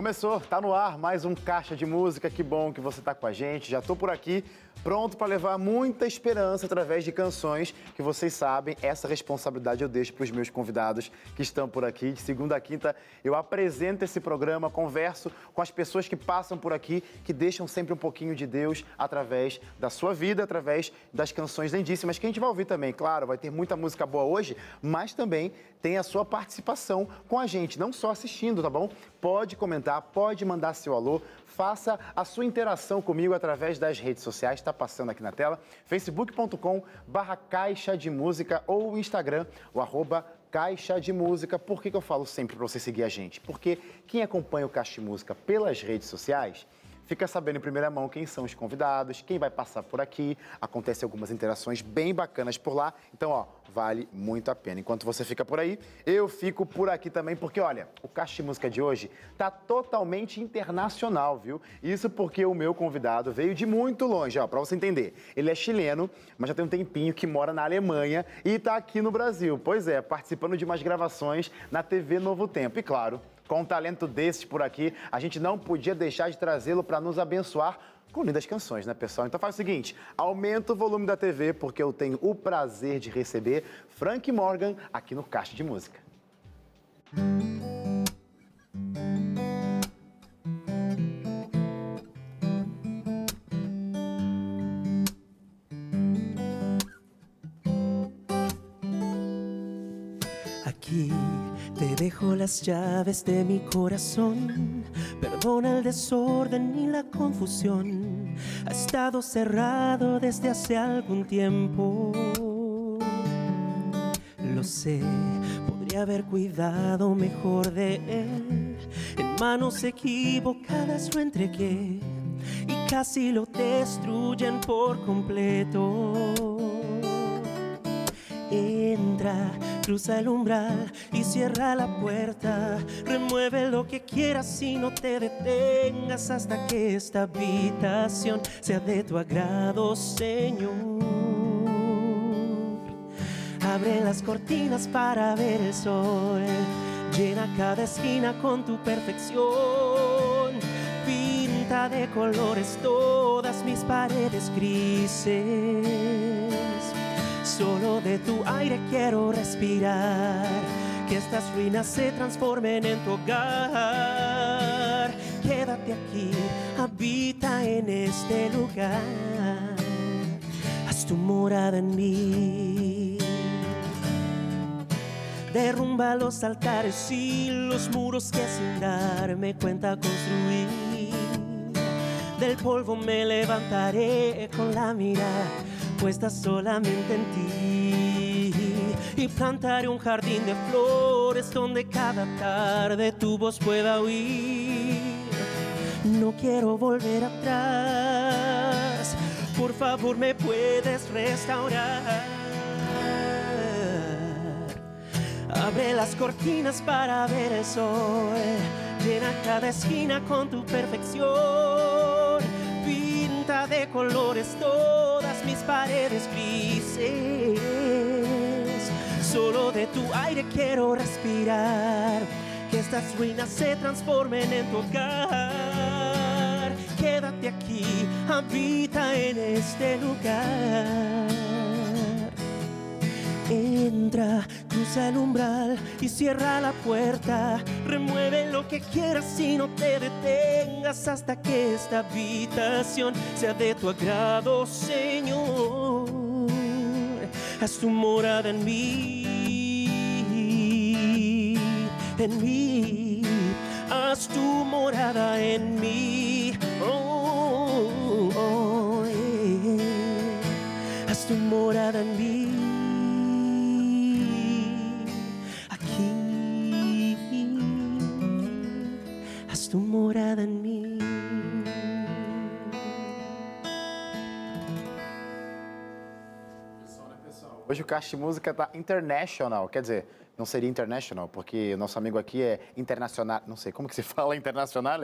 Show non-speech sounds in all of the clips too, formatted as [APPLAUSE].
Começou, tá no ar mais um Caixa de Música. Que bom que você tá com a gente. Já tô por aqui, pronto para levar muita esperança através de canções que vocês sabem. Essa responsabilidade eu deixo para os meus convidados que estão por aqui. De segunda a quinta eu apresento esse programa, converso com as pessoas que passam por aqui, que deixam sempre um pouquinho de Deus através da sua vida, através das canções lindíssimas que a gente vai ouvir também. Claro, vai ter muita música boa hoje, mas também tem a sua participação com a gente, não só assistindo, tá bom? Pode comentar, pode mandar seu alô, faça a sua interação comigo através das redes sociais, está passando aqui na tela, facebook.com barra caixa de música ou Instagram, o arroba Caixa de Música. Por que, que eu falo sempre para você seguir a gente? Porque quem acompanha o Caixa de Música pelas redes sociais fica sabendo em primeira mão quem são os convidados, quem vai passar por aqui. Acontece algumas interações bem bacanas por lá. Então, ó, vale muito a pena. Enquanto você fica por aí, eu fico por aqui também, porque olha, o Caixa de Música de hoje tá totalmente internacional, viu? Isso porque o meu convidado veio de muito longe, ó, para você entender. Ele é chileno, mas já tem um tempinho que mora na Alemanha e tá aqui no Brasil. Pois é, participando de umas gravações na TV Novo Tempo. E claro, com um talento desses por aqui, a gente não podia deixar de trazê-lo para nos abençoar com lindas canções, né, pessoal? Então faz o seguinte, aumenta o volume da TV, porque eu tenho o prazer de receber Frank Morgan aqui no Caixa de Música. Aqui las llaves de mi corazón. Perdona el desorden y la confusión. Ha estado cerrado desde hace algún tiempo. Lo sé, podría haber cuidado mejor de él. En manos equivocadas lo entregué y casi lo destruyen por completo. Entra, cruza el umbral y cierra la puerta. Remueve lo que quieras y no te detengas hasta que esta habitación sea de tu agrado, Señor. Abre las cortinas para ver el sol. Llena cada esquina con tu perfección. Pinta de colores todas mis paredes grises. Solo de tu aire quiero respirar. Que estas ruinas se transformen en tu hogar. Quédate aquí, habita en este lugar. Haz tu morada en mí. Derrumba los altares y los muros que sin darme cuenta construí. Del polvo me levantaré con la mirada puesta solamente en ti. Y plantaré un jardín de flores donde cada tarde tu voz pueda oír. No quiero volver atrás, por favor me puedes restaurar. Abre las cortinas para ver el sol, llena cada esquina con tu perfección. Pinta de colores mis paredes grises. Solo de tu aire quiero respirar. Que estas ruinas se transformen en tu hogar. Quédate aquí, habita en este lugar. Entra, cruza el umbral y cierra la puerta. Remueve lo que quieras y no te detengas hasta que esta habitación sea de tu agrado, Señor. Haz tu morada en mí, en mí. Haz tu morada en mí. Oh, oh, yeah. Haz tu morada en mí. Haz tu morada en mí. Hoje o Caixa de Música tá international, quer dizer, não seria international, porque o nosso amigo aqui é internacional, não sei, como que se fala internacional?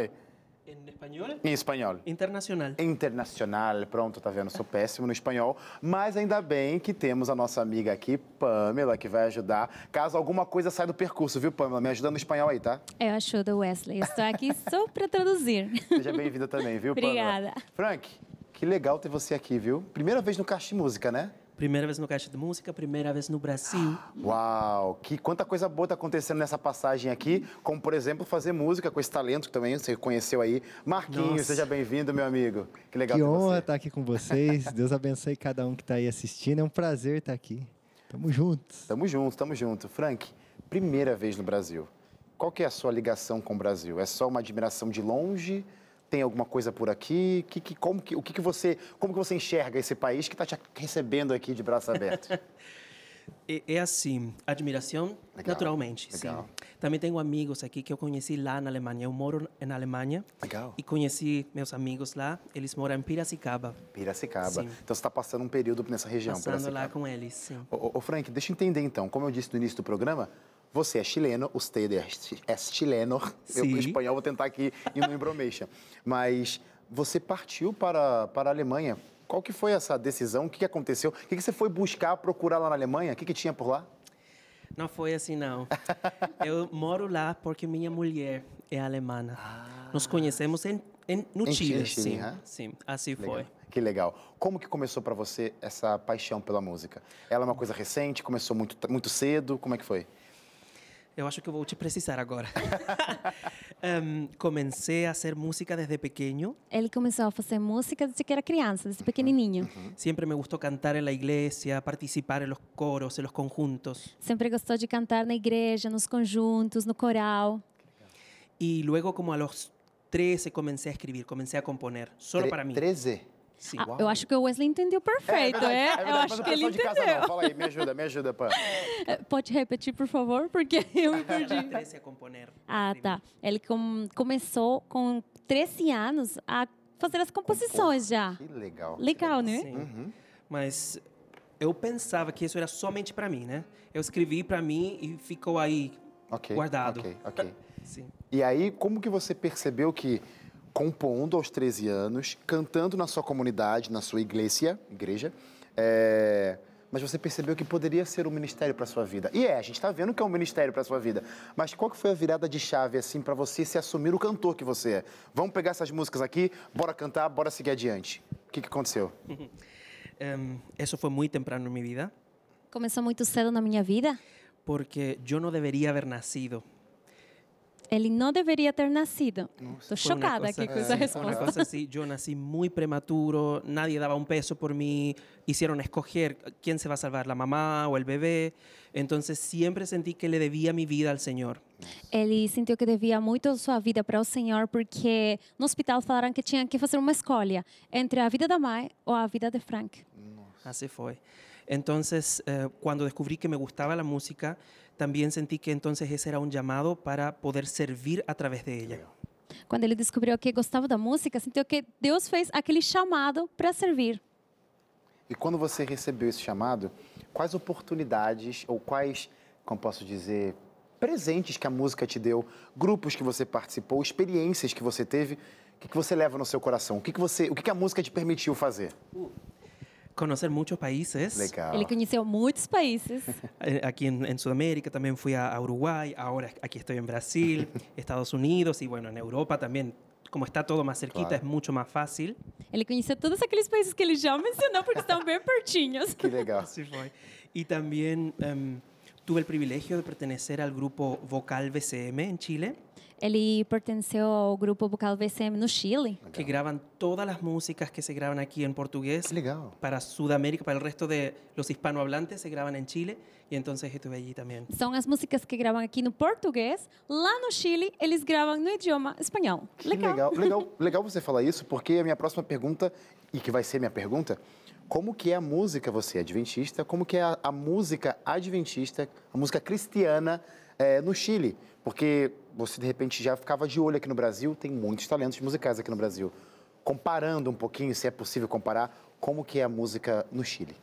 Em espanhol? Em espanhol. Internacional. Internacional, pronto, tá vendo? Sou péssimo no espanhol, mas ainda bem que temos a nossa amiga aqui, Pamela, que vai ajudar, caso alguma coisa saia do percurso, viu, Pamela? Me ajuda no espanhol aí, tá? Eu ajudo, Wesley. Estou aqui só para traduzir. Seja bem-vinda também, viu, Pamela? Obrigada. Frank, que legal ter você aqui, viu? Primeira vez no Caixa de Música, né? Primeira vez no Caixa de Música, primeira vez no Brasil. Uau, que quanta coisa boa tá acontecendo nessa passagem aqui, como por exemplo fazer música com esse talento que também você conheceu aí. Marquinhos, Nossa. seja bem-vindo, meu amigo. Que legal Que ter honra você. estar aqui com vocês. [LAUGHS] Deus abençoe cada um que está aí assistindo. É um prazer estar aqui. Tamo juntos. Tamo junto, tamo junto. Frank, primeira vez no Brasil. Qual que é a sua ligação com o Brasil? É só uma admiração de longe? Tem alguma coisa por aqui? Que, que, como que, o que, que você, como que você enxerga esse país que está te recebendo aqui de braços abertos? [LAUGHS] É, é assim, admiração, Legal, naturalmente, legal. sim. Também tenho amigos aqui que eu conheci lá na Alemanha. Eu moro na Alemanha. Legal. E conheci meus amigos lá. Eles moram em Piracicaba. Piracicaba. Sim. Então você está passando um período nessa região, Passando Piracicaba. lá com eles, sim. Ô, ô, ô, Frank, deixa eu entender então. Como eu disse no início do programa, você é chileno, usted é é chileno. [LAUGHS] Eu, Sim. em espanhol, vou tentar aqui ir no embromation. Mas você partiu para, para a Alemanha. Qual que foi essa decisão? O que, que aconteceu? O que, que você foi buscar, procurar lá na Alemanha? O que, que tinha por lá? Não foi assim, não. [LAUGHS] Eu moro lá porque minha mulher é alemã. Nos conhecemos em, em- no Em Chile, Chile, sim. aham. Sim, assim Legal. foi. Que legal. Como que começou para você essa paixão pela música? Ela é uma coisa recente? Começou muito, muito cedo? Como é que foi? Eu acho que vou te precisar agora. [LAUGHS] Em, comecei a hacer música desde pequeño. Ele começou a fazer música desde que era criança, desde pequenininho. Siempre me gustó cantar en la iglesia, participar en los coros, en los conjuntos. Sempre gostou de cantar na igreja, nos conjuntos, no coral. Y luego como a los 13 comencé a escribir, comencé a componer, Tre- para mí. 13? Sí. Ah, eu acho que o Wesley entendeu perfeito, verdade, é? verdade, eu acho que ele pessoal de casa entendeu. não. Fala aí, me ajuda, me ajuda, Pan. Eh, [LAUGHS] Pode repetir, por favor, porque [LAUGHS] eu me perdi. 13 a componer. Ah, tá. Ele com- começou com 13 anos a fazer as composições já. Que legal. Legal, né? Sim. Mas eu pensava que isso era somente para mim, né? Eu escrevi para mim e ficou aí Ok, guardado. ok, ok. Sim. E aí, como que você percebeu que compondo aos 13 anos, cantando na sua comunidade, na sua igreja, igreja, é, mas você percebeu que poderia ser um ministério para sua vida? E é, a gente está vendo que é um ministério para sua vida. Mas qual que foi a virada de chave assim para você se assumir o cantor que você é? Vamos pegar essas músicas aqui, bora cantar, bora seguir adiante. O que, que aconteceu? [LAUGHS] Em, eso fue muy temprano en mi vida Começou muito cedo na minha vida. porque yo no debería haber nacido. Ele não deveria ter nascido. Estou chocada aqui com essa sí, fue resposta. Una cosa así, yo nací muy prematuro, nadie daba un peso por mí, hicieron escoger quién se va a salvar, la mamá o el bebé. Entonces siempre sentí que le debía mi vida al Señor. Ele sentiu que devia muito sua vida para o Senhor, porque no hospital falaram que tinha que fazer uma escolha entre a vida da mãe ou a vida de Frank. Así fue. Entonces, eh, cuando descubrí que me gustaba la música, también sentí que entonces ese era un llamado para poder servir a través de ella. Quando ele descobriu que gostava da música, sentiu que Deus fez aquele chamado para servir. E quando você recebeu esse chamado, quais oportunidades ou quais, como posso dizer, presentes que a música te deu, grupos que você participou, experiências que você teve, o que, que você leva no seu coração? O que, que, você, o que, que a música te permitiu fazer? Conocer muchos países. Legal. Ele conheceu muitos países. [LAUGHS] Eh, Aquí en, en Sudamérica también fui a, a Uruguay, ahora aquí estoy en Brasil, [LAUGHS] Estados Unidos y bueno, en Europa también. Como está todo más cerquita, Claro. es mucho más fácil. Ele conheceu todos aqueles países que ele já mencionou, porque estão bem pertinhos. Que legal. Así fue. Y también em, tuve el privilegio de pertenecer al grupo Vocal VCM en Chile, Ele pertenceu ao grupo vocal VCM no Chile. que graban todas las músicas que se graban aquí en portugués Que legal. para Sudamérica, para el resto de los hispanohablantes, se graban en Chile. Y entonces estuve allí también. São as músicas que gravam aqui no português. Lá no Chile, eles gravam no idioma espanhol. Que legal. [LAUGHS] legal. Legal você falar isso, porque a minha próxima pergunta, e que vai ser minha pergunta, como que é a música, você é adventista, como que é a, a música adventista, a música cristiana eh, no Chile? Porque você, de repente, já ficava de olho aqui no Brasil, tem muitos talentos musicais aqui no Brasil. Comparando um pouquinho, se é possível comparar, como que é a música no Chile?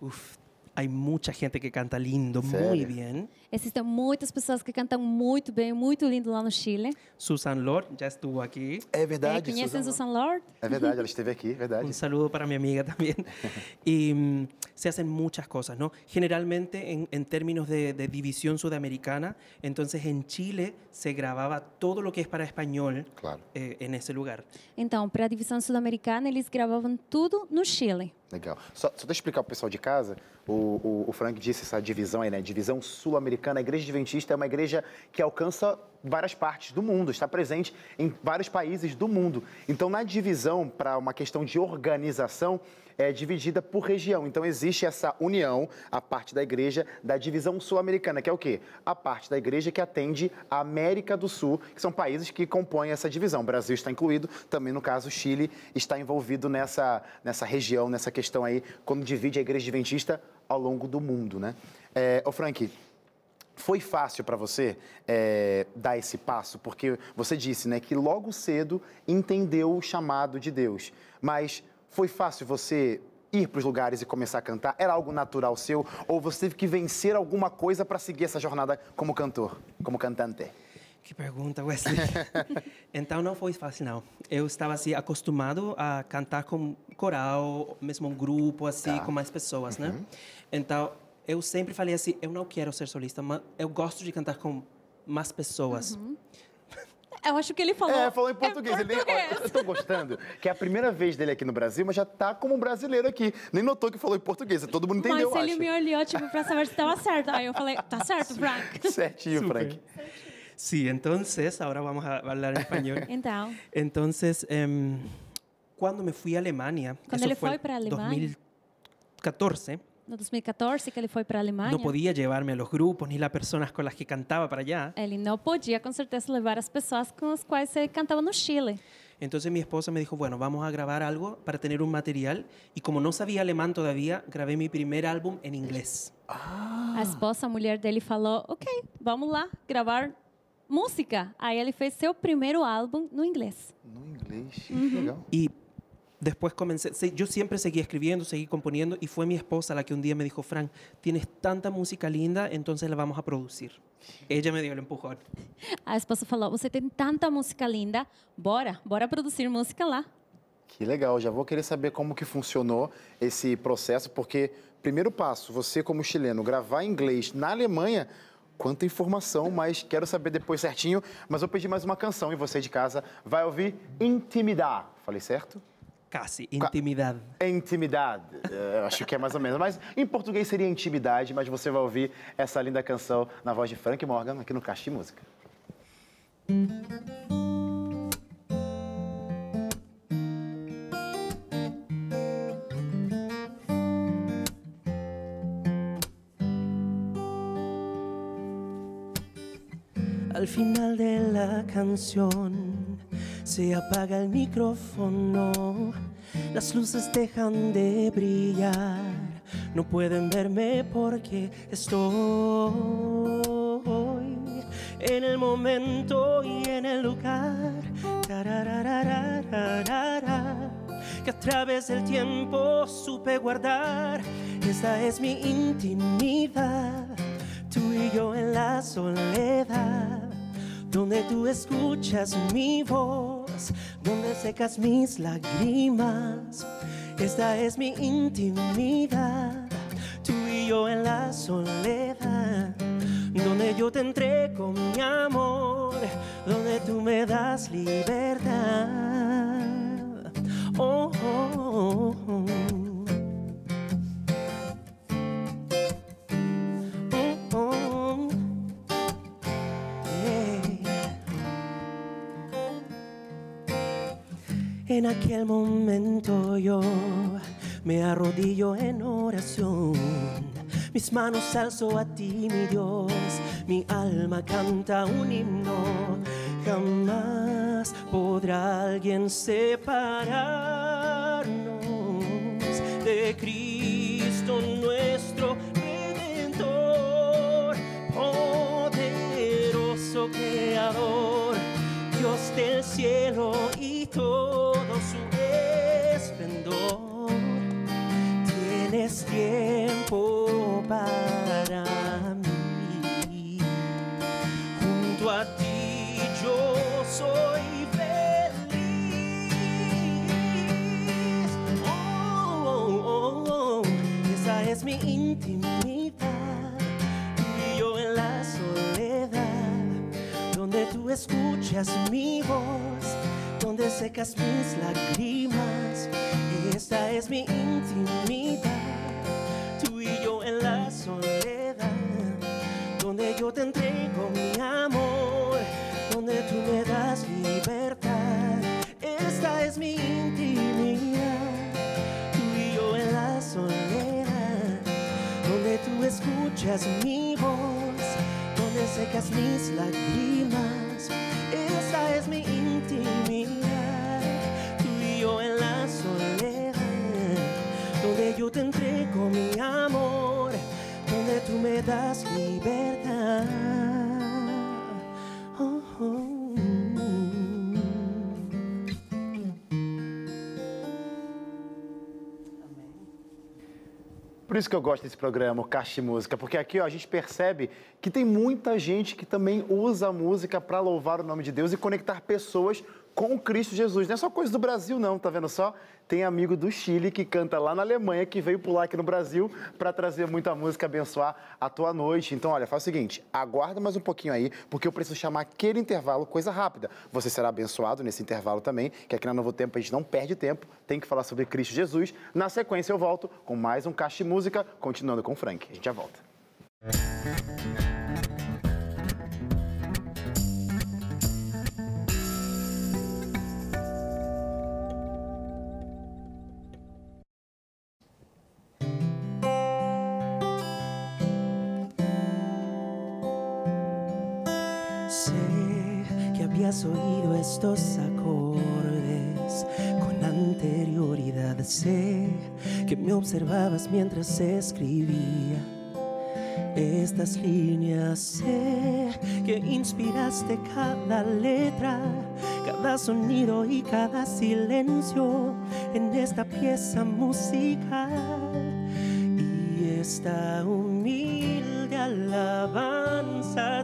Uf, Hay mucha gente que canta lindo, muy ¿Serio? bien. Existem muitas pessoas que cantam muito bem, muito lindo lá no Chile. Susan Lord ya estuvo aquí. É Eh, verdade, conhecem Suzana. Susan Lord? É verdade, ela esteve aqui, [LAUGHS] verdade. Un saludo para mi amiga también. [LAUGHS] y mm, se hacen muchas cosas, ¿no? Generalmente en, en términos de, de división sudamericana, entonces en Chile se grababa todo lo que es para español Claro. eh, en ese lugar. Então, para a divisão sul-americana, eles gravavam tudo no Chile. Legal. Só, só deixa eu explicar para o pessoal de casa. O, o, o Frank disse essa divisão aí, né? Divisão sul-americana. A Igreja Adventista é uma igreja que alcança várias partes do mundo, está presente em vários países do mundo. Então, na divisão, para uma questão de organização, é dividida por região. Então, existe essa união, a parte da igreja, da divisão sul-americana, que é o quê? A parte da igreja que atende a América do Sul, que são países que compõem essa divisão. O Brasil está incluído, também no caso, o Chile está envolvido nessa, nessa região, nessa questão aí, quando divide a igreja adventista ao longo do mundo, né? É, ô Frank, foi fácil para você é, dar esse passo? Porque você disse né, que logo cedo entendeu o chamado de Deus. Mas foi fácil você ir para os lugares e começar a cantar? Era algo natural seu? Ou você teve que vencer alguma coisa para seguir essa jornada como cantor, como cantante? Que pergunta, Wesley. [LAUGHS] então não foi fácil, não. Eu estava assim acostumado a cantar com coral, mesmo um grupo assim, Tá. com mais pessoas, né? Então eu sempre falei assim, eu não quero ser solista, mas eu gosto de cantar com mais pessoas. Eu acho que ele falou. É, falou em português. Ele nem- português. Olha, eu tô gostando, que é a primeira vez dele aqui no Brasil, mas já tá como um brasileiro aqui. Nem notou que falou em português. Todo mundo entendeu, Mas ele acho. me olhou, tipo, pra saber se estava certo. Aí eu falei, tá [LAUGHS] certo, Frank. [LAUGHS] Certinho, Súper. Frank. Sí, entonces ahora vamos a hablar en español. [LAUGHS] Então, Entonces, em, cuando me fui a Alemania, Cuando eso él fue para Alemania. 2014, no 2014, que ele foi para a Alemanha, no podía llevarme a los grupos ni las personas con las que cantaba para allá. ele não podia, com certeza, levar as pessoas com as quais ele cantava no Chile. Entonces mi esposa me dijo, bueno, vamos a grabar algo para tener un material. Y como no sabía alemán todavía, grabé mi primer álbum en inglés. A esposa, a mulher dele, falou: Ok, vamos lá gravar música. Aí ele fez seu primeiro álbum no inglês. No inglês. Legal. Y después comencé, se- yo siempre seguí escribiendo, seguí componiendo y fue mi esposa la que un día me dijo, Frank, tienes tanta música linda, entonces la vamos a producir. Ella me dio el empujón. A esposa falou: Você tem tanta música linda, bora, bora produzir música lá. Que legal, já vou querer saber como que funcionou esse processo, porque primeiro passo, você como chileno, gravar em inglês na Alemanha, quanta informação, mas quero saber depois certinho. Mas vou pedir mais uma canção e você de casa vai ouvir Intimidar. Falei certo? Casi, intimidad. Intimidade. É, eu acho que é mais ou menos. Mas em português seria intimidade, mas você vai ouvir essa linda canção na voz de Frank Morgan aqui no Caixa de Música. Al final de la canción se apaga el micrófono, las luces dejan de brillar, no pueden verme porque estoy en el momento y en el lugar. Que a través del tiempo supe guardar. Esta es mi intimidad tú y yo en la soledad, donde tú escuchas mi voz, donde secas mis lágrimas. Esta es mi intimidad, tú y yo en la soledad, donde yo te entrego mi amor, donde tú me das libertad. Oh, oh, oh. Oh, En aquel momento yo me arrodillo en oración. Mis manos alzo a ti, mi Dios. Mi alma canta un himno. Jamás podrá alguien separarnos de Cristo nuestro Redentor, poderoso Creador, Dios del cielo y todo es tiempo para mí. Junto a ti yo soy feliz. Oh, oh, oh, Esa es mi intimidad. Y yo en la soledad, donde tú escuchas mi voz, donde secas mis lágrimas. Esta es mi intimidad en la soledad, donde yo te entrego mi amor, donde tú me das libertad. Esta es mi intimidad, tú y yo en la soledad, donde tú escuchas mi voz, donde secas mis lágrimas. Esta es mi intimidad, tú y yo en la soledad, donde yo te entrego mi amor, donde tú me das libertad. Oh, oh. Por isso que eu gosto desse programa, o Caixa Música, porque aqui ó, a gente percebe que tem muita gente que também usa a música para louvar o nome de Deus e conectar pessoas com Cristo Jesus. Não é só coisa do Brasil, não, tá vendo só? Tem amigo do Chile que canta lá na Alemanha, que veio pular aqui no Brasil para trazer muita música, abençoar a tua noite. Então, olha, faz o seguinte, aguarda mais um pouquinho aí, porque eu preciso chamar aquele intervalo, coisa rápida. Você será abençoado nesse intervalo também, que aqui na Novo Tempo a gente não perde tempo, tem que falar sobre Cristo Jesus. Na sequência eu volto com mais um Caixa de Música, continuando com o Frank. A gente já volta. Sé estos acordes con anterioridad. Sé que me observabas mientras escribía estas líneas. Sé que inspiraste cada letra, cada sonido y cada silencio en esta pieza musical. Y esta humilde alabanza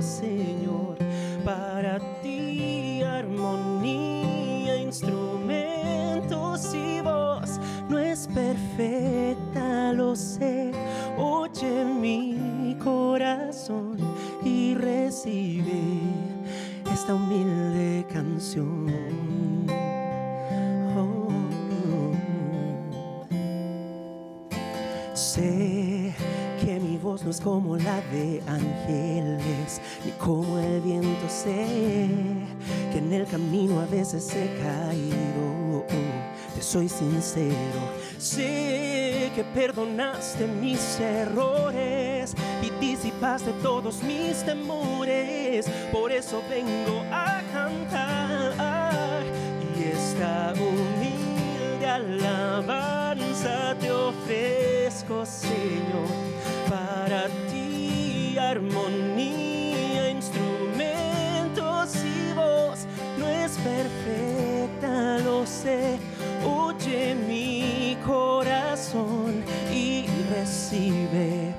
Señor, para ti armonía, instrumentos y voz. No es perfecta, lo sé. Oye mi corazón y recibe esta humilde canción. Como la de ángeles, ni como el viento. Sé que en el camino a veces he caído. Te soy sincero. Sé que perdonaste mis errores y disipaste todos mis temores. Por eso vengo a cantar y esta humilde alabanza te ofrezco, Señor, armonía, instrumentos y voz. No es perfecta, lo sé. Oye mi corazón y recibe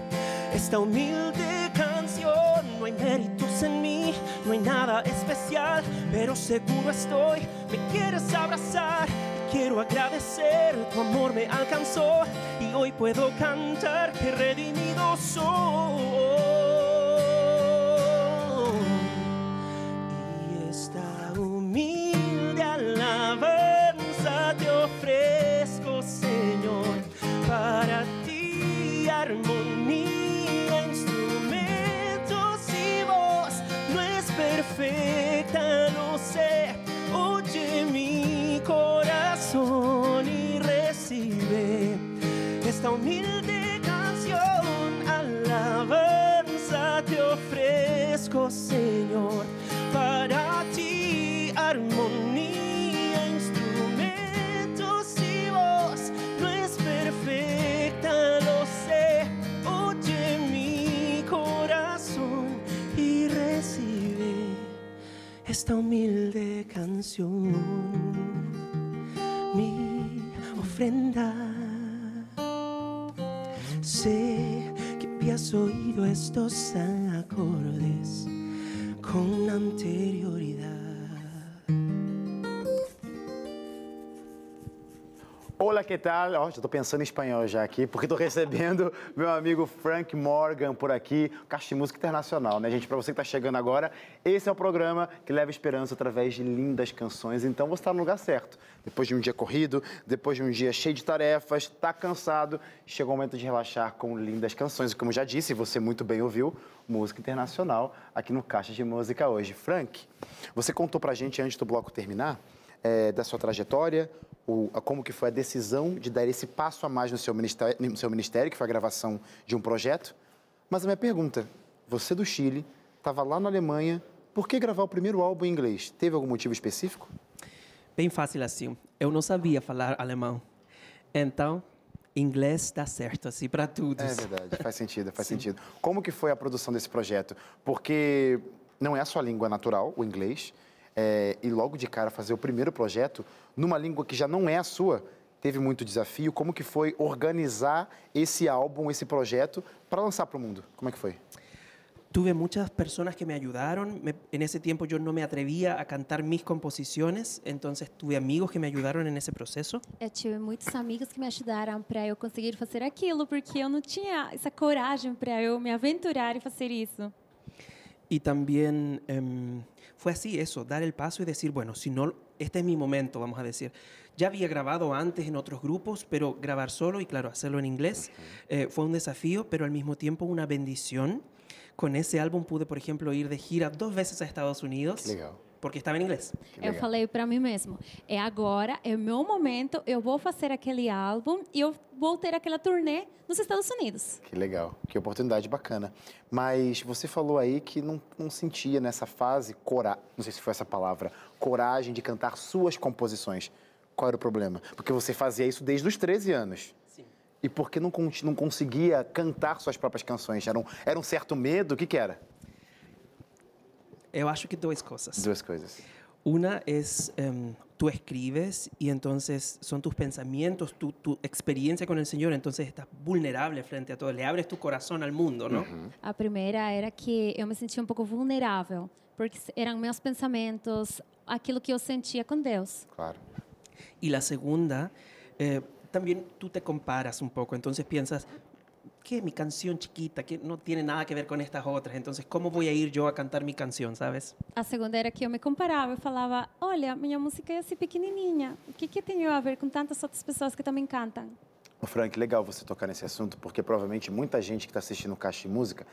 esta humilde canción. No hay méritos en mí, no hay nada especial, pero seguro estoy. Me quieres abrazar quiero agradecer. Tu amor me alcanzó y hoy puedo cantar que redimido soy. Humilde canción. Alabanza te ofrezco, Señor, para ti armonía, instrumentos y voz. No es perfecta, lo sé. Oye mi corazón y recibe esta humilde dispuestos a que tal? Ó, já tô pensando em espanhol já aqui, porque tô recebendo [LAUGHS] meu amigo Frank Morgan por aqui, Caixa de Música Internacional, né, gente? Para você que tá chegando agora, esse é o programa que leva esperança através de lindas canções, então você está no lugar certo. Depois de um dia corrido, depois de um dia cheio de tarefas, tá cansado, chegou o momento de relaxar com lindas canções. E como já disse, você muito bem ouviu, música internacional aqui no Caixa de Música hoje. Frank, você contou pra gente antes do bloco terminar é, da sua trajetória, o, a, como que foi a decisão de dar esse passo a mais no seu, ministério, no seu ministério, que foi a gravação de um projeto. Mas a minha pergunta, você do Chile, estava lá na Alemanha, por que gravar o primeiro álbum em inglês? Teve algum motivo específico? Bem fácil assim. Eu não sabia falar alemão. Então, inglês dá certo assim para todos. É verdade, faz sentido, faz Sim. sentido. Como que foi a produção desse projeto? Porque não é a sua língua natural, o inglês, é, e logo de cara fazer o primeiro projeto numa língua que já não é a sua, teve muito desafio. Como que foi organizar esse álbum, esse projeto, para lançar para o mundo? Como é que foi? Tuve muchas personas que me ayudaron. Me, en ese tiempo yo no me atrevía a cantar mis composiciones, entonces tuve amigos que me ayudaron en ese proceso. Eu tive muitos amigos que me ajudaram para eu conseguir fazer aquilo, porque eu não tinha essa coragem para eu me aventurar e fazer isso. Y también um, fue así eso, dar el paso y decir, bueno, si no, este es mi momento, vamos a decir. Ya había grabado antes en otros grupos, pero grabar solo y claro, hacerlo en inglés eh, fue un desafío, pero al mismo tiempo una bendición. Con ese álbum pude, por ejemplo, ir de gira dos veces a Estados Unidos. Legal. Porque estava em inglês. Eu falei para mim mesmo, é agora, é o meu momento, eu vou fazer aquele álbum e eu vou ter aquela turnê nos Estados Unidos. Que legal, que oportunidade bacana. Mas você falou aí que não, não sentia nessa fase, cora, não sei se foi essa palavra, coragem de cantar suas composições. Qual era o problema? Porque você fazia isso desde os 13 anos. Sim. E por que não, não conseguia cantar suas próprias canções? Era um, era um certo medo? O que, que era? Eu acho que duas coisas. Duas coisas. Una es, um, tú escribes y entonces son tus pensamientos, tu, tu, experiencia con el Señor, entonces estás vulnerable frente a todo, le abres tu corazón al mundo, ¿no? Uhum. A primeira era que eu me sentia um pouco vulnerável, porque eram meus pensamentos, aquilo que eu sentia com Deus. Claro. Y la segunda, eh, también tú te comparas un poco, entonces piensas, ¿qué es mi canción chiquita? Que no tiene nada que ver con estas otras. Entonces, ¿cómo voy a ir yo a cantar mi canción, sabes? A segunda era que eu me comparava. Eu falava, olha, minha música é assim pequenininha. O que, que tem a ver com tantas outras pessoas que também cantam? O Frank, legal você tocar nesse assunto, porque provavelmente muita gente que está assistindo Caixa de Música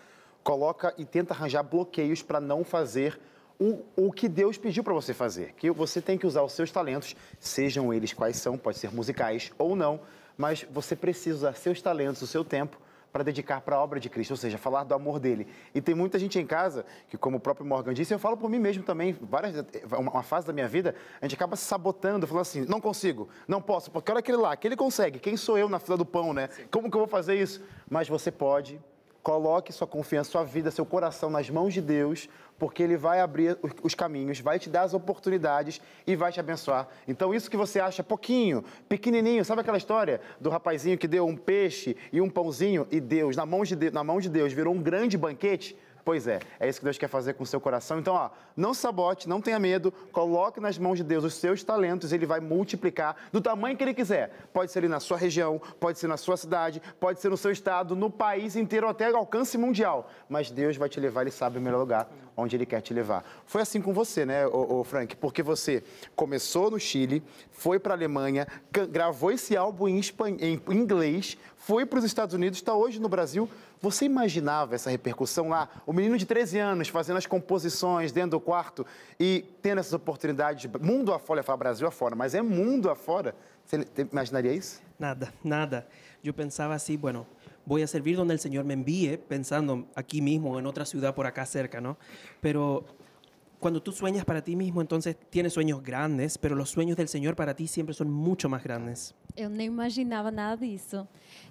coloca e tenta arranjar bloqueios para não fazer o, o que Deus pediu para você fazer. Que você tem que usar os seus talentos, sejam eles quais são, pode ser musicais ou não, mas você precisa usar seus talentos, o seu tempo para dedicar para a obra de Cristo, ou seja, falar do amor dele. E tem muita gente em casa que, como o próprio Morgan disse, eu falo por mim mesmo também, várias, uma fase da minha vida, a gente acaba se sabotando, falando assim, não consigo, não posso, porque olha aquele lá, aquele consegue, quem sou eu na fila do pão, né? Sim. Como que eu vou fazer isso? Mas você pode, coloque sua confiança, sua vida, seu coração nas mãos de Deus, porque Ele vai abrir os caminhos, vai te dar as oportunidades e vai te abençoar. Então, isso que você acha pouquinho, pequenininho, sabe aquela história do rapazinho que deu um peixe e um pãozinho e Deus, na mão de Deus, na mão de Deus virou um grande banquete? Pois é, é isso que Deus quer fazer com o seu coração. Então, ó, não sabote, não tenha medo, coloque nas mãos de Deus os seus talentos, ele vai multiplicar do tamanho que ele quiser. Pode ser ali na sua região, pode ser na sua cidade, pode ser no seu estado, no país inteiro, até alcance mundial. Mas Deus vai te levar, ele sabe o melhor lugar onde ele quer te levar. Foi assim com você, né, ô, ô Frank? Porque você começou no Chile, foi para a Alemanha, gravou esse álbum em, em inglês, foi para os Estados Unidos, está hoje no Brasil. Você imaginava essa repercussão lá? O menino de 13 anos fazendo as composições dentro do quarto e tendo essas oportunidades, mundo afora, eu falo Brasil afora, mas é mundo afora. Você imaginaria isso? Nada, nada. Eu pensava assim, bueno, voy a servir donde el Señor me envíe, pensando aquí mismo, en otra ciudad por acá cerca, ¿no? Pero cuando tú sueñas para ti mismo, entonces tienes sueños grandes, pero los sueños del Señor para ti siempre son mucho más grandes. Eu nem imaginava nada disso.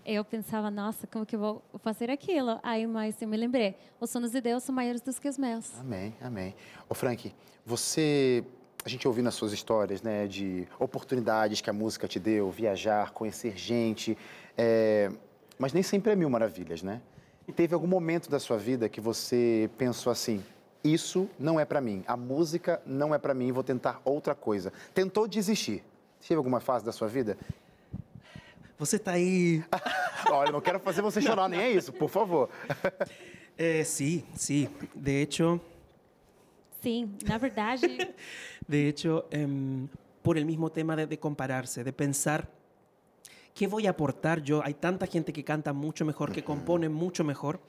Eu pensava, nossa, como que eu vou fazer aquilo? Aí, mas eu me lembrei, os sonhos de Deus são maiores do que os meus. Amém, amém. Ô, Frank, você, a gente ouviu nas suas histórias, né, de oportunidades que a música te deu, viajar, conhecer gente, é, mas nem sempre é mil maravilhas, né? E teve algum momento da sua vida que você pensou assim, isso não é para mim, a música não é para mim, vou tentar outra coisa. Tentou desistir. Teve alguma fase da sua vida Você está ahí. [LAUGHS] Olha, não quero fazer você chorar, nem é isso, por favor. Eh, sí, sí. De hecho, Sim, na verdade, [LAUGHS] de hecho, em, por el mismo tema de, de compararse, de pensar qué voy a aportar yo. Hay tanta gente que canta mucho mejor, que compone mucho mejor,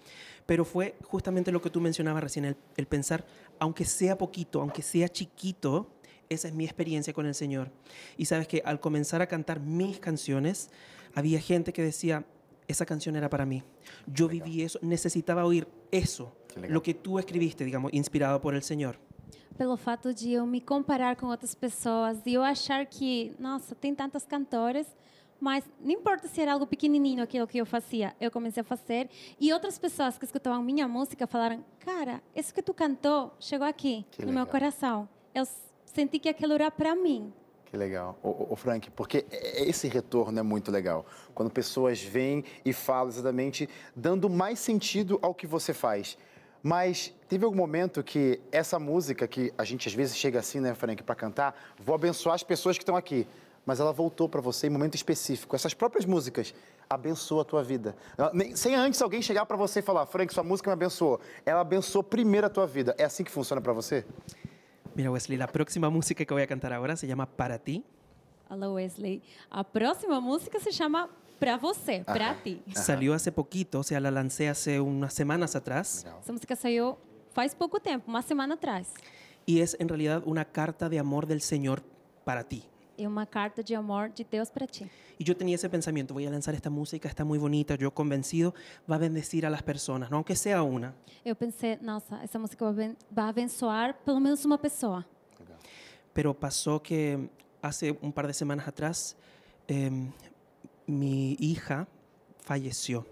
pero fue justamente lo que tú mencionabas recién, el, el pensar, aunque sea poquito, aunque sea chiquito, esa es mi experiencia con el Señor. Y sabes que al comenzar a cantar mis canciones, había gente que decía, esa canción era para mí. Yo viví eso, necesitaba oír eso, lo que tú escribiste, digamos, inspirado por el Señor. pelo fato de eu me comparar com outras pessoas, de eu achar que, nossa, tem tantas cantoras, mas não importa se era algo pequenininho aquilo que eu fazia, eu comecei a fazer e outras pessoas que escutavam minha música falaram: "Cara, isso que tu cantou chegou aqui Que no meu legal. coração. Eu senti que aquilo era para mim." Que legal. Ô, Frank, porque esse retorno é muito legal. Quando pessoas vêm e falam exatamente, dando mais sentido ao que você faz. Mas teve algum momento que essa música, que a gente às vezes chega assim, né, Frank, para cantar, vou abençoar as pessoas que estão aqui. Mas ela voltou para você em momento específico. Essas próprias músicas abençoam a tua vida. Ela- nem- Sem antes alguém chegar para você e falar, Frank, sua música me abençoou. Ela abençoou primeiro a tua vida. É assim que funciona para você? Mira, Wesley, la próxima música que voy a cantar ahora se llama Para ti. Alô Wesley, a próxima música se chama Pra Você, Pra Ti. Salió hace poquito, o sea, la lancé hace unas semanas atrás. Essa música saiu faz pouco tempo, uma semana atrás. Y es en realidad una carta de amor del Señor para ti. É uma carta de amor de Deus para ti. Y yo tenía ese pensamiento, voy a lanzar esta música, está muy bonita, yo convencido, va a bendecir a las personas, ¿no? aunque sea una. Eu pensei, nossa, essa música aben- vai abençoar pelo menos uma pessoa. Pero pasó que hace un par de semanas atrás em, mi hija falleció.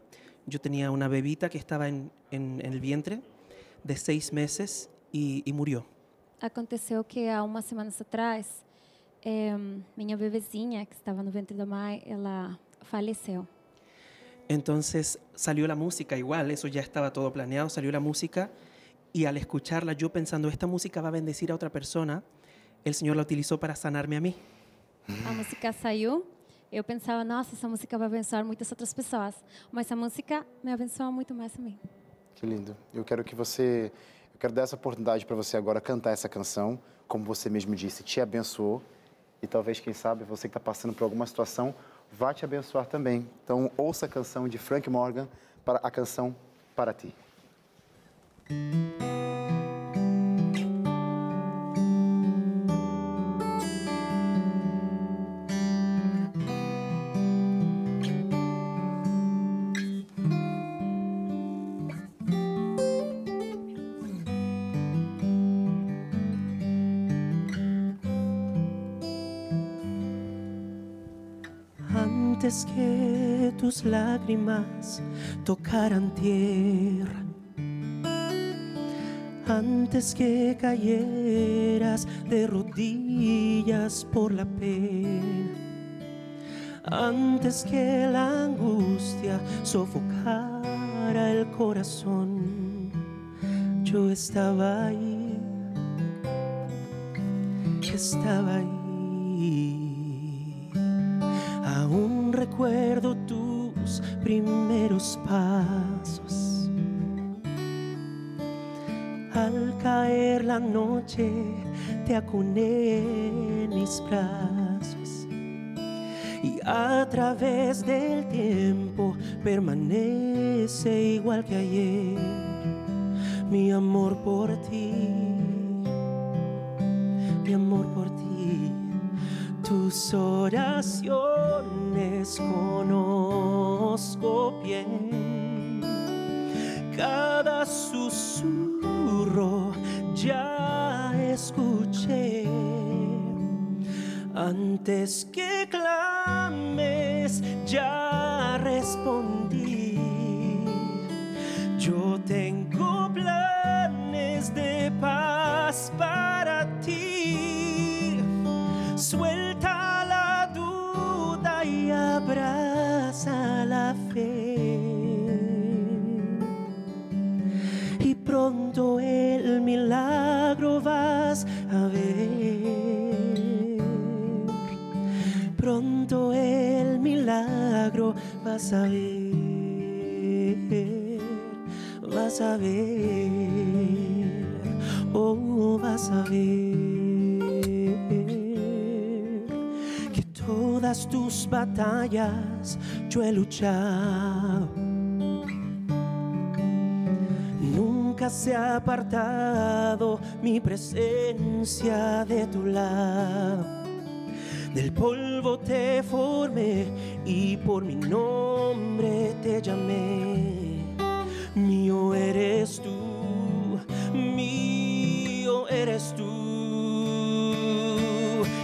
Yo tenía una bebita que estaba en, en- en el vientre de seis meses y, y murió. Aconteceu que há umas semanas atrás, eh, minha bebezinha, que estava no ventre da mãe, ela faleceu. Entonces salió la música igual, eso ya estaba todo planeado, salió la música y al escucharla yo pensando, esta música va a bendecir a otra persona, el Señor la utilizó para sanarme a mí. A música saiu, eu pensava, nossa, essa música vai abençoar muitas outras pessoas. Mas essa música me abençoa muito mais a mim. Que lindo. Eu quero que você. Eu quero dar essa oportunidade para você agora cantar essa canção, como você mesmo disse, te abençoou. E talvez, quem sabe, você que está passando por alguma situação, vá te abençoar também. Então, ouça a canção de Frank Morgan para a canção Para Ti. Que tus lágrimas tocaran tierra, antes que cayeras de rodillas por la pena, antes que la angustia sofocara el corazón, yo estaba ahí, estaba ahí. Recuerdo tus primeros pasos. Al caer la noche te acuné en mis brazos. Y a través del tiempo permanece igual que ayer mi amor por ti, mi amor por ti. Tus oraciones conozco bien. Cada susurro ya escuché. Antes que clames, ya respondí. Yo tengo planes de paz para ti. Suelta pronto el milagro vas a ver. Pronto el milagro vas a ver, vas a ver, oh, vas a ver que todas tus batallas yo he luchado. Nunca se ha apartado mi presencia de tu lado. Del polvo te formé y por mi nombre te llamé. Mío eres tú, mío eres tú.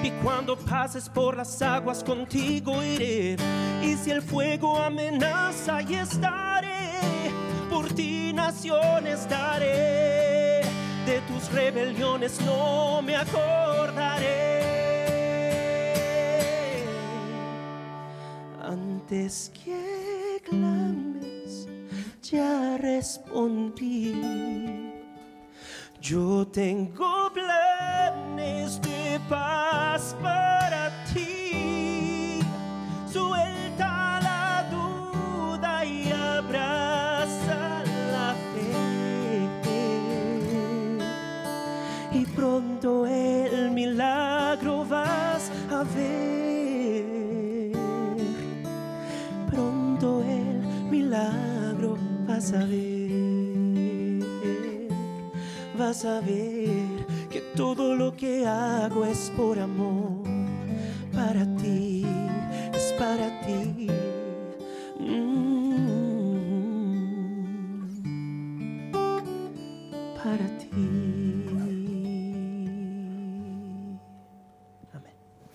Y cuando pases por las aguas contigo iré. Y si el fuego amenaza, y estaré. Por ti naciones daré. De tus rebeliones no me acordaré. Antes que clames, ya respondí. Yo tengo planes de paz ver. Pronto el milagro vas a ver. Vas a ver que todo lo que hago es por amor. Para ti, es para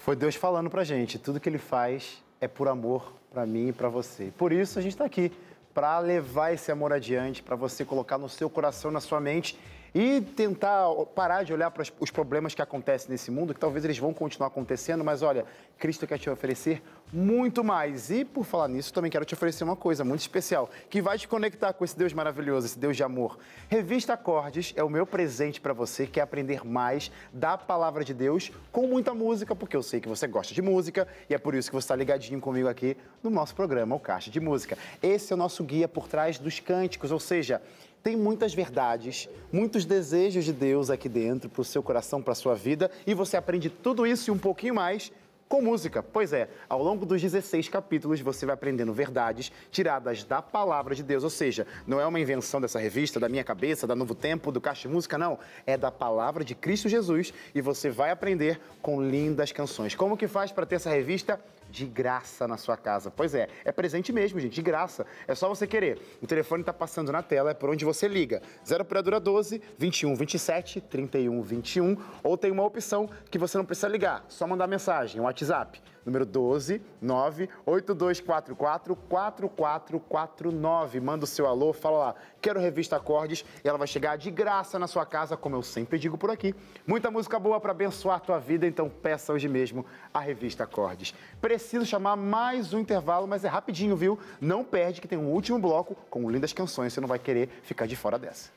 Foi Deus falando pra gente, tudo que ele faz é por amor pra mim e pra você. Por isso a gente tá aqui para levar esse amor adiante, para você colocar no seu coração, na sua mente e tentar parar de olhar para os- problemas que acontecem nesse mundo, que talvez eles vão continuar acontecendo, mas olha, Cristo quer te oferecer muito mais. E por falar nisso, também quero te oferecer uma coisa muito especial, que vai te conectar com esse Deus maravilhoso, esse Deus de amor. Revista Acordes é o meu presente para você que quer aprender mais da palavra de Deus com muita música, porque eu sei que você gosta de música e é por isso que você está ligadinho comigo aqui no nosso programa, o Caixa de Música. Esse é o nosso guia por trás dos cânticos, ou seja, tem muitas verdades, muitos desejos de Deus aqui dentro para o seu coração, para a sua vida, e você aprende tudo isso e um pouquinho mais com música. Pois é, ao longo dos 16 capítulos você vai aprendendo verdades tiradas da palavra de Deus, ou seja, não é uma invenção dessa revista, da minha cabeça, da Novo Tempo, do Caixa de Música, não. É da palavra de Cristo Jesus e você vai aprender com lindas canções. Como que faz para ter essa revista? De graça na sua casa. Pois é, é presente mesmo, gente, de graça. É só você querer. O telefone está passando na tela, é por onde você liga. 0 operadora 12 21 27 31 21 ou tem uma opção que você não precisa ligar, só mandar mensagem, WhatsApp. Número 12 98244 4449. Manda o seu alô, fala lá, quero revista Acordes e ela vai chegar de graça na sua casa, como eu sempre digo por aqui. Muita música boa para abençoar a tua vida, então peça hoje mesmo a revista Acordes. Preciso chamar mais um intervalo, mas é rapidinho, viu? Não perde que tem um último bloco com lindas canções, você não vai querer ficar de fora dessa.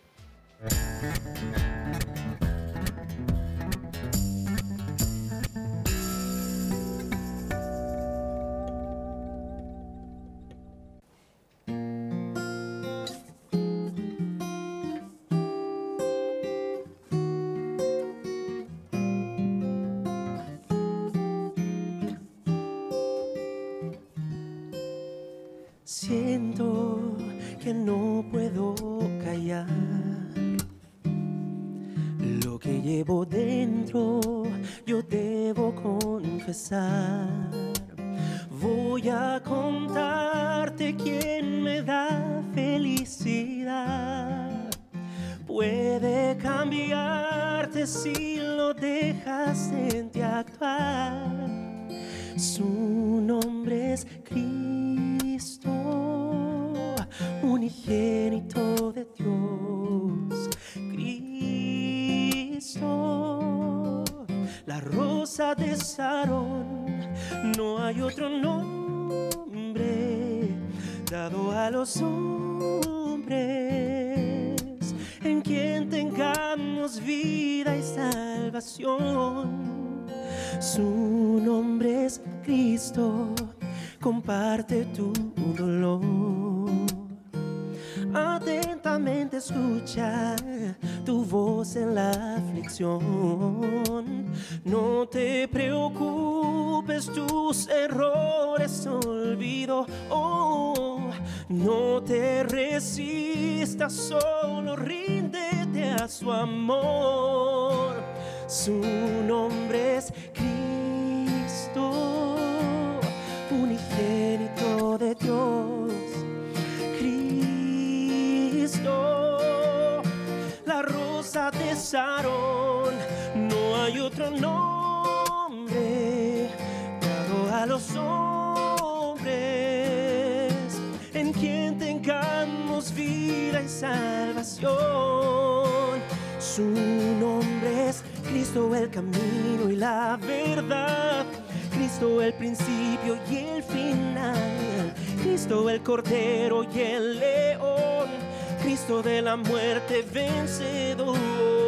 Siento side. Comparte tu dolor. Atentamente escucha tu voz en la aflicción. No te preocupes, tus errores olvido. Oh, no te resistas, solo ríndete a su amor. Su nombre es salvación. Su nombre es Cristo el camino y la verdad. Cristo el principio y el final. Cristo el cordero y el león. Cristo de la muerte vencedor.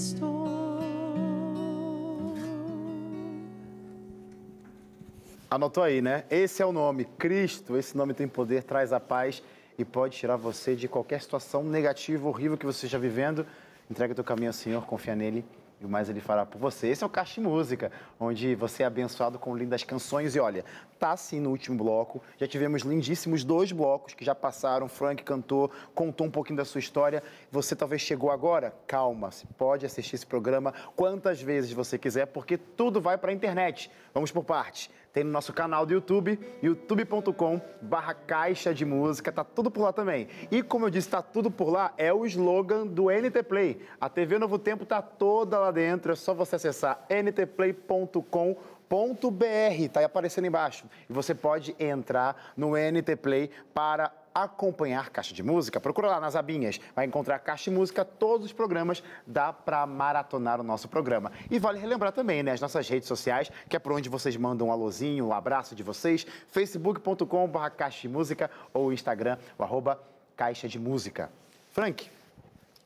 Es Cristo. Anotou aí, né? Esse é o nome, Cristo. Esse nome tem poder, traz a paz e pode tirar você de qualquer situação negativa, horrível que você esteja vivendo. Entrega teu caminho ao Senhor, confia nele e o mais ele fará por você. Esse é o Caixa Música, onde você é abençoado com lindas canções. E olha, tá assim no último bloco. Já tivemos lindíssimos dois blocos que já passaram. Frank cantou, contou um pouquinho da sua história. Você talvez chegou agora? Calma, você pode assistir esse programa quantas vezes você quiser, porque tudo vai para a internet. Vamos por partes. Tem no nosso canal do YouTube, youtube.com barra caixa de música, tá tudo por lá também. E como eu disse, tá tudo por lá, é o slogan do NT Play. A TV Novo Tempo tá toda lá dentro, é só você acessar ntplay.com.br, tá aí aparecendo embaixo. E você pode entrar no NT Play para acompanhar Caixa de Música. Procura lá nas abinhas, vai encontrar Caixa de Música, todos os programas, dá para maratonar o nosso programa. E vale relembrar também, né, as nossas redes sociais, que é por onde vocês mandam um alôzinho, um abraço de vocês, facebook.com.br Caixa de Música ou Instagram, o arroba Caixa de Música. Frank,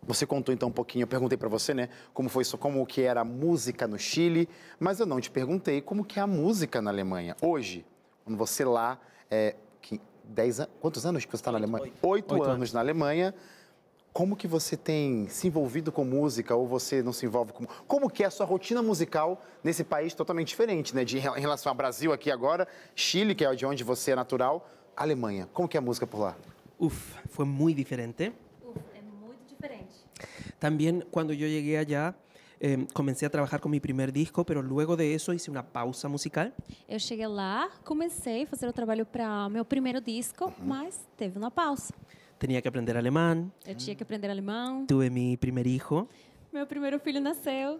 você contou então um pouquinho, eu perguntei para você, né, como foi isso, como que era a música no Chile, mas eu não te perguntei como que é a música na Alemanha. Hoje, quando você lá, é, que, dez, an- quantos anos que você está na Alemanha? Oito, Oito anos na Alemanha. Como que você tem se envolvido com música ou você não se envolve com... Como que é a sua rotina musical nesse país totalmente diferente, né? De, em relação ao Brasil aqui agora, Chile, que é de onde você é natural, Alemanha. Como que é a música por lá? Uf, fue muy diferente. También cuando yo llegué allá, eh, comencé a trabajar con mi primer disco, pero luego de eso hice una pausa musical. Eu cheguei lá, comecei a fazer o trabalho para meu primeiro disco, mas teve uma pausa. Tenía que aprender alemán, Eu tinha que aprender alemão. tuve mi primer hijo, Meu primeiro filho nasceu.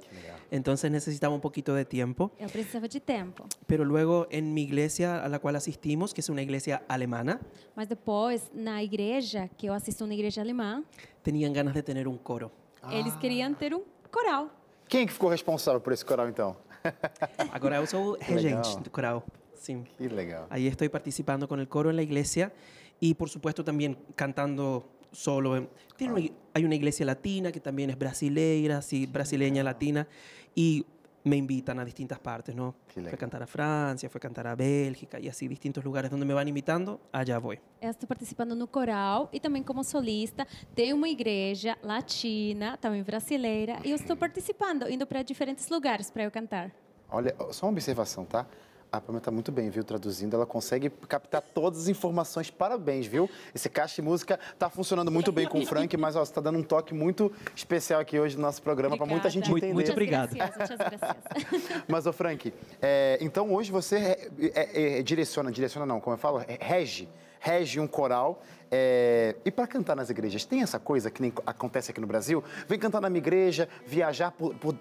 entonces necesitaba un poquito de tiempo. Eu precisava de tempo. Pero luego en mi iglesia a la cual asistimos, que es una iglesia alemana, Mas depois, na igreja, que eu assisto uma igreja alemã, tenían ganas de tener un coro. Eles queriam ter um coral. Quem que ficou responsável por esse coral, então? [LAUGHS] Agora eu sou regente do coral. Sim. Que legal. Ahí estoy participando con el coro en la iglesia y por supuesto también cantando solo. Tiene una- hay una iglesia latina que también es brasileira, sí, brasileña latina y me invitan a distintas partes, ¿no? Fue a cantar a Francia, fue a cantar a Bélgica y así distintos lugares donde me van invitando, allá voy. Eu estou participando no coral e também como solista. Tem uma igreja latina, também brasileira, e eu estou participando, indo para diferentes lugares para eu cantar. Olha, só uma observação, tá? A Pamela tá muito bem, viu, traduzindo. Ela consegue captar todas as informações. Parabéns, viu? Esse caixa de música tá funcionando muito bem com o Frank, [LAUGHS] mas ó, você tá dando um toque muito especial aqui hoje no nosso programa para muita gente entender. Muito obrigado. Muchas gracias. [LAUGHS] Mas, ô Frank, é, então hoje você é, é, é, direciona, direciona não, como eu falo, é, rege, rege um coral. É, e para cantar nas igrejas, tem essa coisa que nem acontece aqui no Brasil? Vem cantar na minha igreja, viajar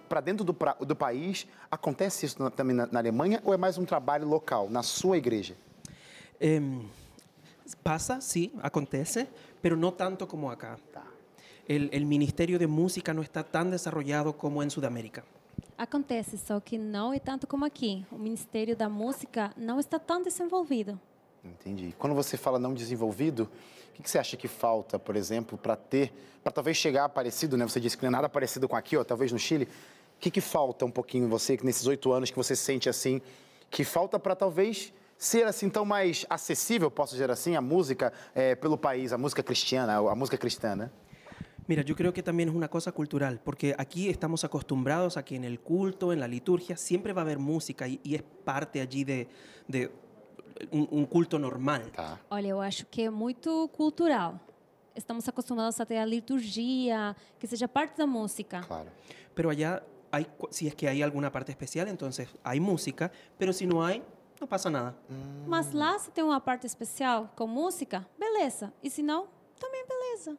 para dentro do, pra- do país. Acontece isso na- também na, na Alemanha ou é mais um trabalho local, na sua igreja? Em, pasa, sí, acontece, pero no tanto como acá. El, el Ministerio de Música no está tan desarrollado como en Sudamérica. Acontece, só que não é tanto como aqui. O Ministério da Música não está tão desenvolvido. Entendi. Quando você fala não desenvolvido, o que, você acha que falta, por exemplo, para ter, para talvez chegar parecido, né? Você disse que não é nada parecido com aqui, ó, talvez no Chile. O que, que falta um pouquinho em você, nesses oito anos que você sente assim, que falta para talvez ser assim tão mais acessível, posso dizer assim, a música eh, pelo país, a música cristiana, a música cristã, né? Mira, yo creo que también es una cosa cultural, porque aquí estamos acostumbrados a que en el culto, en la liturgia, siempre va a haber música y, y es parte allí de, de un, un culto normal. Tá. Olha, eu acho que é muito cultural. Estamos acostumados a ter a liturgia, que seja parte da música. Claro. Pero allá, hay, si es que hay alguna parte especial, entonces hay música, pero si no hay, no pasa nada. Mas lá, se tem uma parte especial com música, beleza. E se não, também beleza.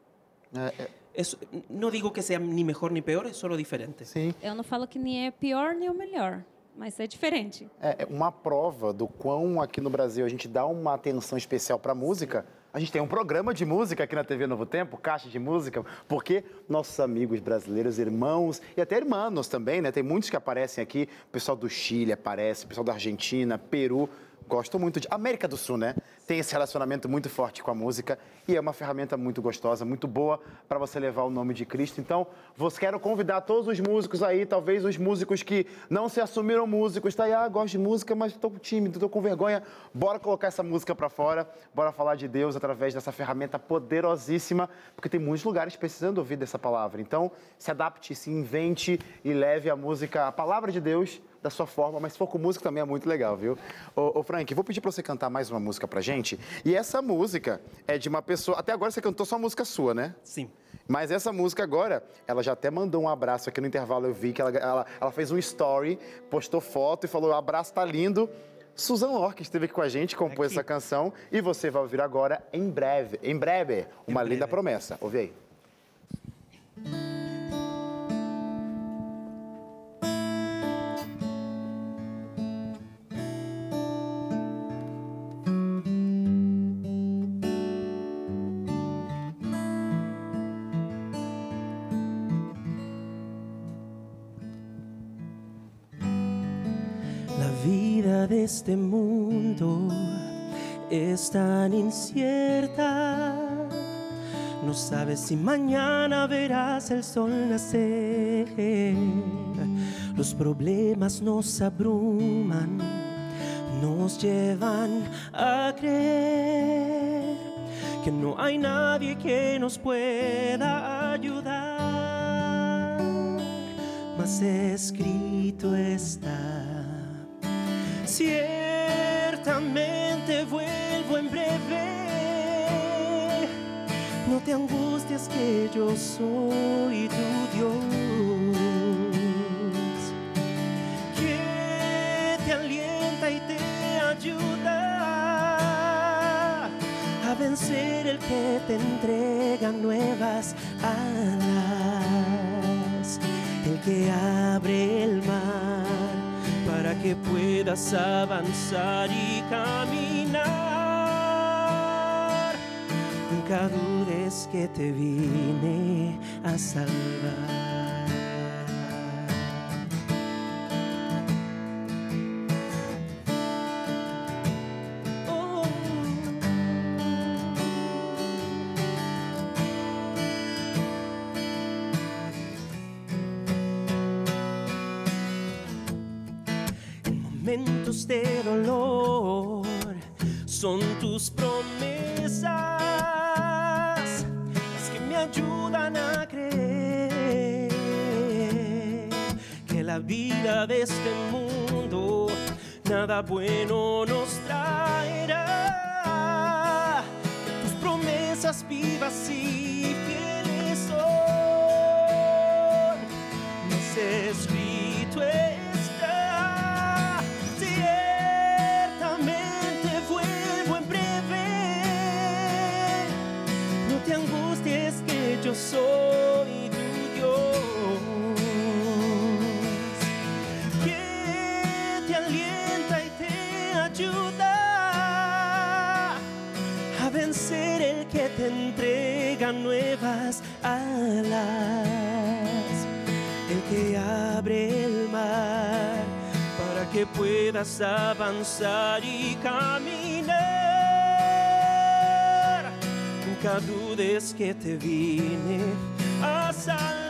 É, é, no digo que sea ni mejor ni peor, es solo diferente. sim. Eu não falo que nem é pior nem o melhor, mas é diferente. É é uma prova do quão aqui no Brasil a gente dá uma atenção especial para música. A gente tem um programa de música aqui na TV Novo Tempo, Caixa de Música, porque nossos amigos brasileiros, irmãos e até irmãos também, né? Tem muitos que aparecem aqui. O pessoal do Chile aparece, o pessoal da Argentina, Peru. Gostam muito de. América do Sul, né? Tem esse relacionamento muito forte com a música e é uma ferramenta muito gostosa, muito boa para você levar o nome de Cristo. Então, vos quero convidar todos os músicos aí, talvez os músicos que não se assumiram músicos, tá aí, ah, gosto de música, mas estou tímido, estou com vergonha. Bora colocar essa música para fora, bora falar de Deus através dessa ferramenta poderosíssima, porque tem muitos lugares precisando ouvir dessa palavra. Então, se adapte, se invente e leve a música, a palavra de Deus da sua forma, mas se for com música também é muito legal, viu? Ô, ô Frank, vou pedir pra você cantar mais uma música pra gente. E essa música é de uma pessoa. Até agora você cantou só música sua, né? Sí. Mas essa música agora, ela já até mandou um abraço aqui no intervalo. Eu vi que ela, ela, ela fez um story, postou foto e falou: o abraço tá lindo. Susan Lorque esteve aqui com a gente, compôs Aqui. essa canção e você vai ouvir agora em breve. Em breve, uma Em linda breve. promessa. Ouve aí. Sabes si mañana verás el sol nacer. Los problemas nos abruman, nos llevan a creer que no hay nadie que nos pueda ayudar. Mas escrito está Ciertamente te angusties que yo soy tu Dios. Que te alienta y te ayuda a vencer el que te entrega nuevas alas. El que abre el mar para que puedas avanzar y caminar. Nunca dudes que te vine a salvar. up when avanzar y caminar. Nunca dudes que te vine a salvar.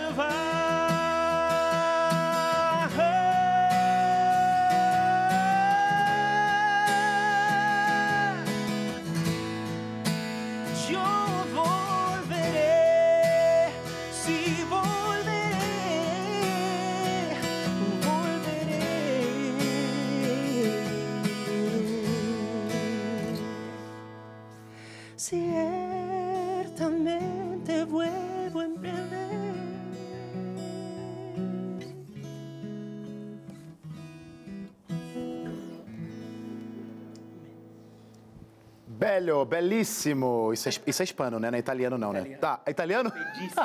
Bello, bellissimo. Isso é, isso é hispano, né? Não é italiano, não, né? Tá, é italiano?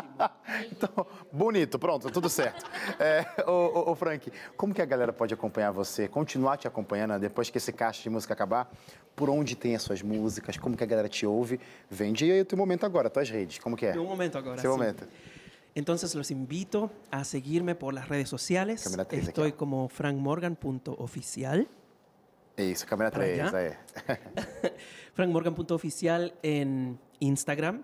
[LAUGHS] então, bonito, pronto, tudo certo. É, ô, ô, ô, Frank, como que a galera pode acompanhar você, continuar te acompanhando né, depois que esse caixa de música acabar? Por onde tem as suas músicas? Como que a galera te ouve? Vende aí o teu momento agora, tuas redes, como que é? Un momento ahora. Seu sí. momento. Entonces los invito a seguirme por las redes sociales. Estoy como frankmorgan.oficial. Isso, câmera Pra 3, já? é. [LAUGHS] frankmorgan.oficial en Instagram.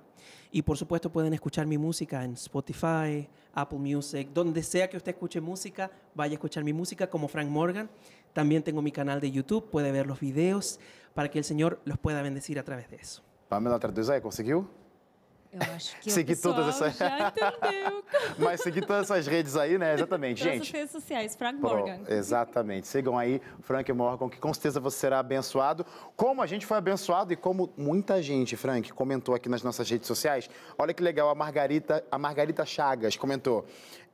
Y por supuesto pueden escuchar mi música en Spotify, Apple Music, donde sea que usted escuche música, vaya a escuchar mi música como Frank Morgan. También tengo mi canal de YouTube, puede ver los videos para que el Señor los pueda bendecir a través de eso. Pamela, traduz aí, conseguiu? Eu acho que Seguir todas essas- já entendeu. [LAUGHS] Mas seguir todas essas redes aí, né? Exatamente, Todas as gente. redes sociais, Frank Pro- Morgan. Exatamente. Sigam aí Frank Morgan, que com certeza você será abençoado. Como a gente foi abençoado e como muita gente, Frank, comentou aqui nas nossas redes sociais. Olha que legal, a Margarita, a Margarita Chagas comentou.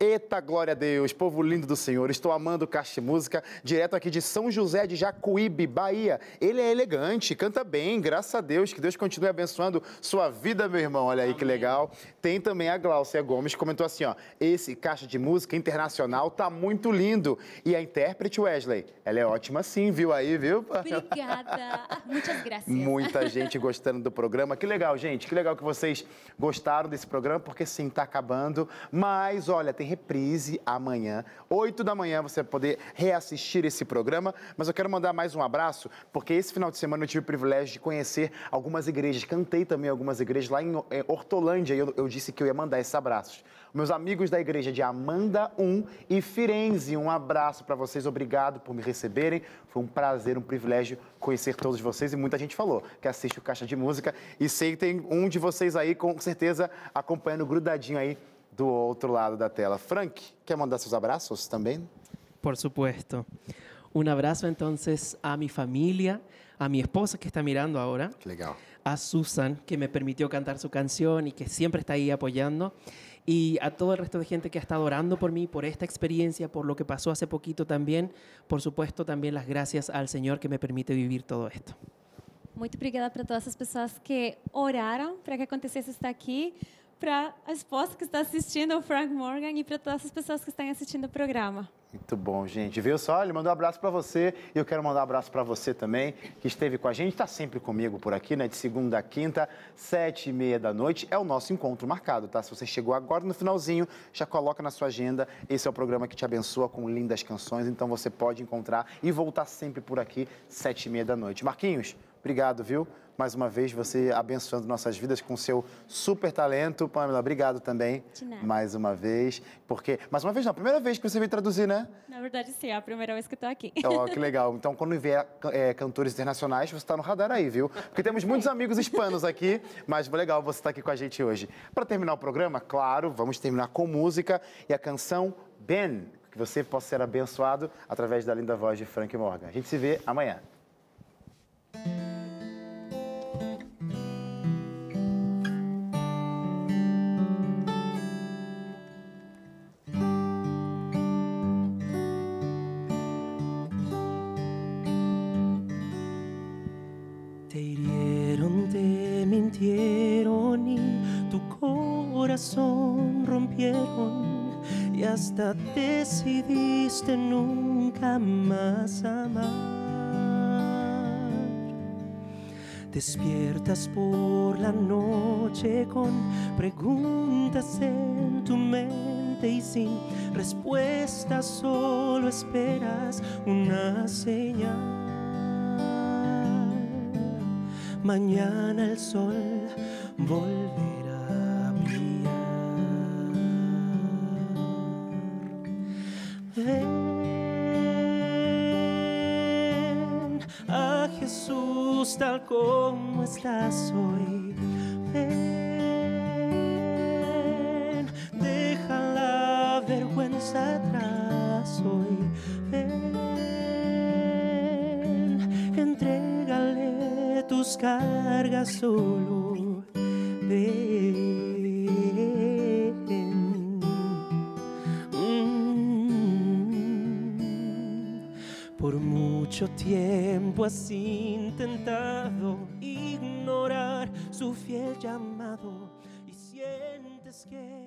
Eita, glória a Deus, povo lindo do Senhor. Estou amando o Caixa de Música, direto aqui de São José de Jacuíbe, Bahia. Ele é elegante, canta bem, graças a Deus. Que Deus continue abençoando sua vida, meu irmão. Olha aí que legal. Tem também a Gláucia Gomes, comentou assim, ó. Esse Caixa de Música internacional tá muito lindo. E a intérprete Wesley, ela é ótima sim, viu aí, viu? Obrigada. [LAUGHS] Muitas graças. Muita gente gostando do programa. Que legal, gente. Que legal que vocês gostaram desse programa, porque sim, tá acabando. Mas, olha, tem reprise amanhã. 8 da manhã você vai poder reassistir esse programa. Mas eu quero mandar mais um abraço, porque esse final de semana eu tive o privilégio de conhecer algumas igrejas. Cantei também algumas igrejas lá em eh, Hortolândia. E eu, eu disse que eu ia mandar esses abraços. Meus amigos da igreja de Amanda 1 e Firenze, um abraço para vocês. Obrigado por me receberem. Foi um prazer, um privilégio conhecer todos vocês. E muita gente falou que assiste o Caixa de Música. E sei que tem um de vocês aí, com certeza, acompanhando grudadinho aí do outro lado da tela. Frank, quer mandar seus abraços também? Por supuesto. Un abrazo entonces a mi familia, a mi esposa que está mirando ahora, Que legal. a Susan que me permitió cantar su canción y que siempre está ahí apoyando, y a todo el resto de gente que ha estado orando por mí, por esta experiencia, por lo que pasó hace poquito también. Por supuesto, también las gracias al Señor que me permite vivir todo esto. Muito obrigada para todas as pessoas que oraram para que acontecesse estar aqui, para a esposa que está assistindo o Frank Morgan e para todas as pessoas que estão assistindo o programa. Muito bom, gente. Viu só? Ele mandou um abraço para você e eu quero mandar um abraço para você também, que esteve com a gente, está sempre comigo por aqui, né? De segunda a quinta, sete e meia da noite. É o nosso encontro marcado, tá? Se você chegou agora no finalzinho, já coloca na sua agenda. Esse é o programa que te abençoa com lindas canções, então você pode encontrar e voltar sempre por aqui, sete e meia da noite. Marquinhos, obrigado, viu? Mais uma vez, você abençoando nossas vidas com seu super talento. Pamela, obrigado também. De nada. Mais uma vez. Porque, mais uma vez, não, primeira vez que você veio traduzir, né? Na verdade, sim, é a primeira vez que estou aqui. Ó, que [LAUGHS] legal. Então, quando vier é, cantores internacionais, você está no radar aí, viu? Porque temos muitos amigos hispanos aqui, mas legal você estar aqui com a gente hoje. Para terminar o programa, claro, vamos terminar com música e a canção Ben, que você possa ser abençoado através da linda voz de Frank Morgan. A gente se vê amanhã. Rompieron y hasta decidiste nunca más amar. Despiertas por la noche con preguntas en tu mente y sin respuesta solo esperas una señal. Mañana el sol volverá Como estás hoy. Ven, deja la vergüenza atrás hoy. Ven, entrégale tus cargas solo. Tiempo has intentado ignorar su fiel llamado y sientes que